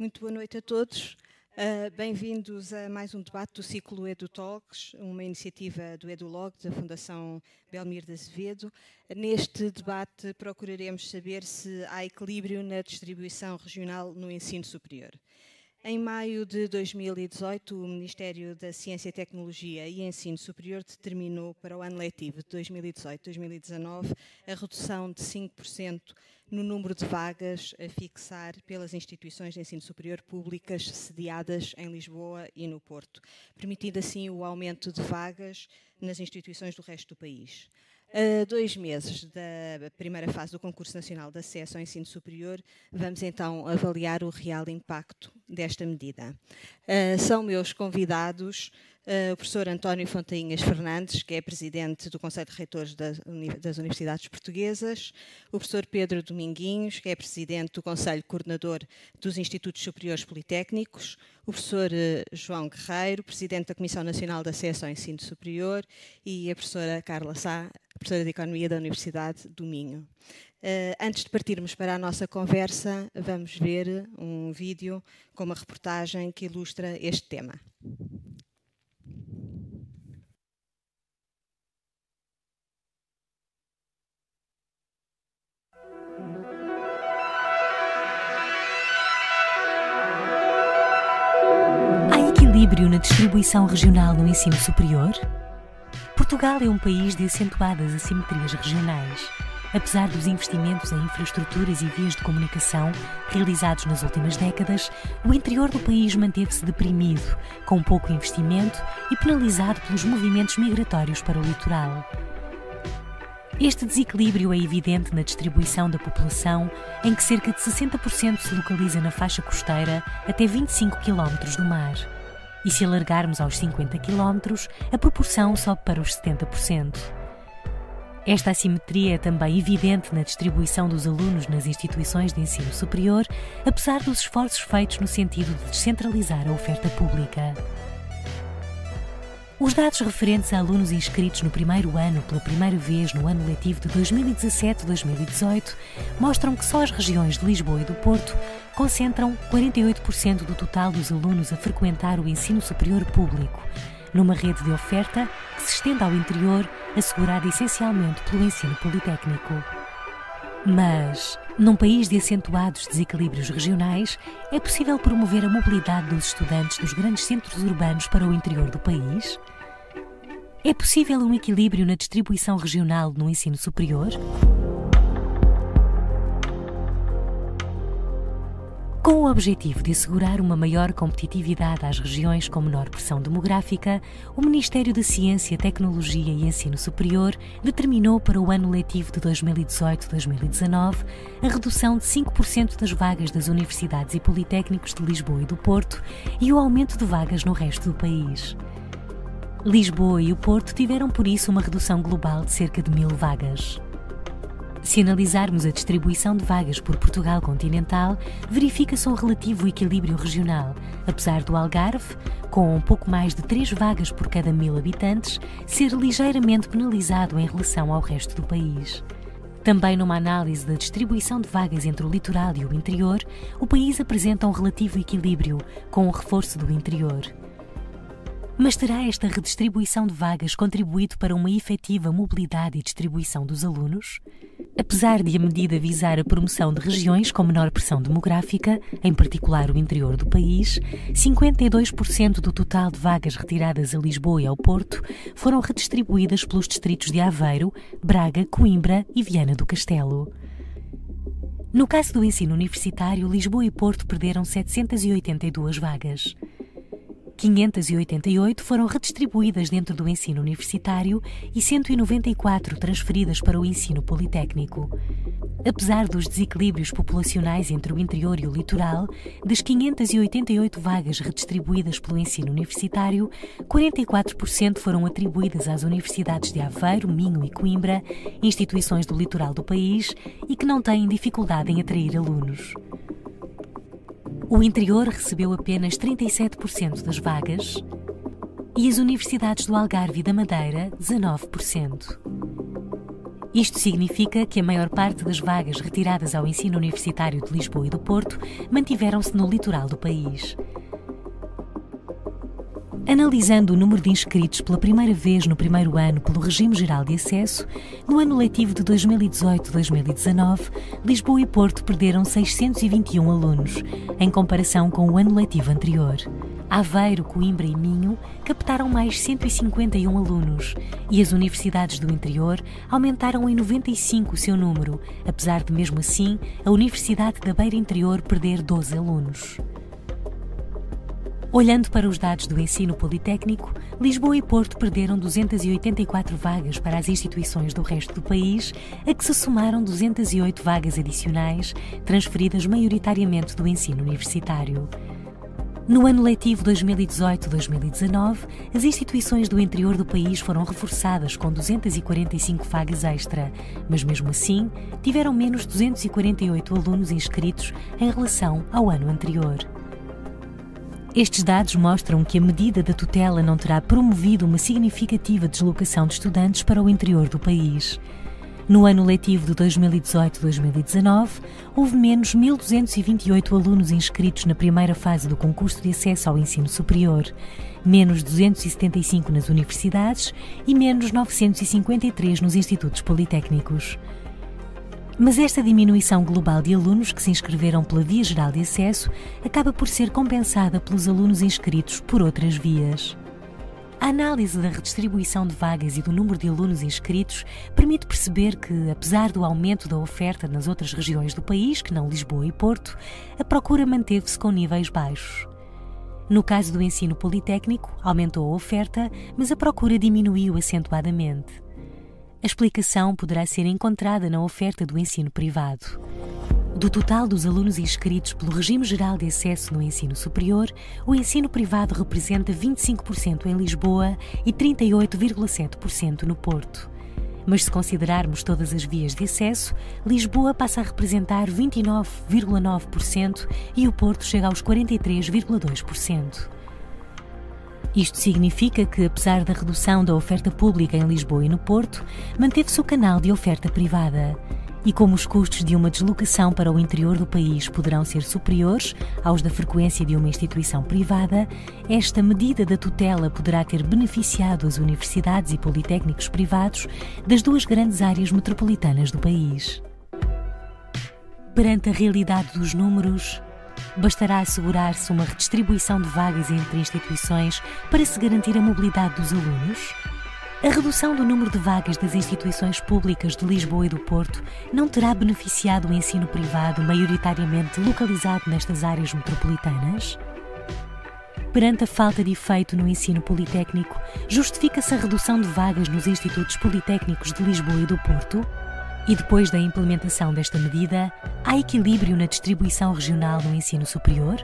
Muito boa noite a todos. Uh, Bem-vindos a mais um debate do ciclo EduTalks, uma iniciativa do EduLog, da Fundação Belmir de Azevedo. Neste debate procuraremos saber se há equilíbrio na distribuição regional no ensino superior. Em maio de 2018, o Ministério da Ciência, Tecnologia e Ensino Superior determinou para o ano letivo de 2018-2019 a redução de 5% no número de vagas a fixar pelas instituições de ensino superior públicas sediadas em Lisboa e no Porto, permitindo assim o aumento de vagas nas instituições do resto do país. A dois meses da primeira fase do Concurso Nacional de Acesso ao Ensino Superior, vamos então avaliar o real impacto desta medida. Uh, são meus convidados o professor António Fontainhas Fernandes, que é presidente do Conselho de Reitores das, Universidades Portuguesas, o professor Pedro Dominguinhos, que é presidente do Conselho Coordenador dos Institutos Superiores Politécnicos, o professor uh, João Guerreiro, presidente da Comissão Nacional de Acesso ao Ensino Superior, e a professora Carla Sá, professora de Economia da Universidade do Minho. Uh, antes de partirmos para a nossa conversa, vamos ver um vídeo com uma reportagem que ilustra este tema. Equilíbrio na distribuição regional no ensino superior? Portugal é um país de acentuadas assimetrias regionais. Apesar dos investimentos em infraestruturas e vias de comunicação realizados nas últimas décadas, o interior do país manteve-se deprimido, com pouco investimento e penalizado pelos movimentos migratórios para o litoral. Este desequilíbrio é evidente na distribuição da população, em que cerca de 60% se localiza na faixa costeira até 25 km do mar. E se alargarmos aos 50 km, a proporção sobe para os 70%. Esta assimetria é também evidente na distribuição dos alunos nas instituições de ensino superior, apesar dos esforços feitos no sentido de descentralizar a oferta pública. Os dados referentes a alunos inscritos no primeiro ano pela primeira vez no ano letivo de 2017-2018 mostram que só as regiões de Lisboa e do Porto concentram 48% do total dos alunos a frequentar o ensino superior público, numa rede de oferta que se estende ao interior, assegurada essencialmente pelo ensino politécnico. Mas, num país de acentuados desequilíbrios regionais, é possível promover a mobilidade dos estudantes dos grandes centros urbanos para o interior do país? É possível um equilíbrio na distribuição regional no ensino superior? Com o objetivo de assegurar uma maior competitividade às regiões com menor pressão demográfica, o Ministério da Ciência, Tecnologia e Ensino Superior determinou para o ano letivo de 2018-2019 a redução de 5% das vagas das universidades e politécnicos de Lisboa e do Porto e o aumento de vagas no resto do país. Lisboa e o Porto tiveram por isso uma redução global de cerca de mil vagas. Se analisarmos a distribuição de vagas por Portugal continental, verifica-se um relativo equilíbrio regional, apesar do Algarve, com um pouco mais de 3 vagas por cada mil habitantes, ser ligeiramente penalizado em relação ao resto do país. Também numa análise da distribuição de vagas entre o litoral e o interior, o país apresenta um relativo equilíbrio, com o reforço do interior. Mas terá esta redistribuição de vagas contribuído para uma efetiva mobilidade e distribuição dos alunos? Apesar de a medida visar a promoção de regiões com menor pressão demográfica, em particular o interior do país, 52% do total de vagas retiradas a Lisboa e ao Porto foram redistribuídas pelos distritos de Aveiro, Braga, Coimbra e Viana do Castelo. No caso do ensino universitário, Lisboa e Porto perderam 782 vagas. 588 foram redistribuídas dentro do ensino universitário e 194 transferidas para o ensino politécnico. Apesar dos desequilíbrios populacionais entre o interior e o litoral, das 588 vagas redistribuídas pelo ensino universitário, 44% foram atribuídas às universidades de Aveiro, Minho e Coimbra, instituições do litoral do país e que não têm dificuldade em atrair alunos. O interior recebeu apenas 37% das vagas e as universidades do Algarve e da Madeira, 19%. Isto significa que a maior parte das vagas retiradas ao ensino universitário de Lisboa e do Porto mantiveram-se no litoral do país. Analisando o número de inscritos pela primeira vez no primeiro ano pelo Regime Geral de Acesso, no ano letivo de 2018-2019, Lisboa e Porto perderam 621 alunos, em comparação com o ano letivo anterior. Aveiro, Coimbra e Minho captaram mais 151 alunos e as universidades do interior aumentaram em 95 o seu número, apesar de, mesmo assim, a Universidade da Beira Interior perder 12 alunos. Olhando para os dados do ensino politécnico, Lisboa e Porto perderam 284 vagas para as instituições do resto do país, a que se somaram 208 vagas adicionais, transferidas maioritariamente do ensino universitário. No ano letivo 2018-2019, as instituições do interior do país foram reforçadas com 245 vagas extra, mas mesmo assim tiveram menos 248 alunos inscritos em relação ao ano anterior. Estes dados mostram que a medida da tutela não terá promovido uma significativa deslocação de estudantes para o interior do país. No ano letivo de 2018-2019, houve menos 1.228 alunos inscritos na primeira fase do concurso de acesso ao ensino superior, menos 275 nas universidades e menos 953 nos institutos politécnicos. Mas esta diminuição global de alunos que se inscreveram pela Via Geral de Acesso acaba por ser compensada pelos alunos inscritos por outras vias. A análise da redistribuição de vagas e do número de alunos inscritos permite perceber que, apesar do aumento da oferta nas outras regiões do país, que não Lisboa e Porto, a procura manteve-se com níveis baixos. No caso do ensino politécnico, aumentou a oferta, mas a procura diminuiu acentuadamente. A explicação poderá ser encontrada na oferta do ensino privado. Do total dos alunos inscritos pelo Regime Geral de Acesso no Ensino Superior, o ensino privado representa 25% em Lisboa e 38,7% no Porto. Mas se considerarmos todas as vias de acesso, Lisboa passa a representar 29,9% e o Porto chega aos 43,2%. Isto significa que, apesar da redução da oferta pública em Lisboa e no Porto, manteve-se o canal de oferta privada. E como os custos de uma deslocação para o interior do país poderão ser superiores aos da frequência de uma instituição privada, esta medida da tutela poderá ter beneficiado as universidades e politécnicos privados das duas grandes áreas metropolitanas do país. Perante a realidade dos números, Bastará assegurar-se uma redistribuição de vagas entre instituições para se garantir a mobilidade dos alunos? A redução do número de vagas das instituições públicas de Lisboa e do Porto não terá beneficiado o ensino privado maioritariamente localizado nestas áreas metropolitanas? Perante a falta de efeito no ensino politécnico, justifica-se a redução de vagas nos institutos politécnicos de Lisboa e do Porto? E depois da implementação desta medida, há equilíbrio na distribuição regional no ensino superior?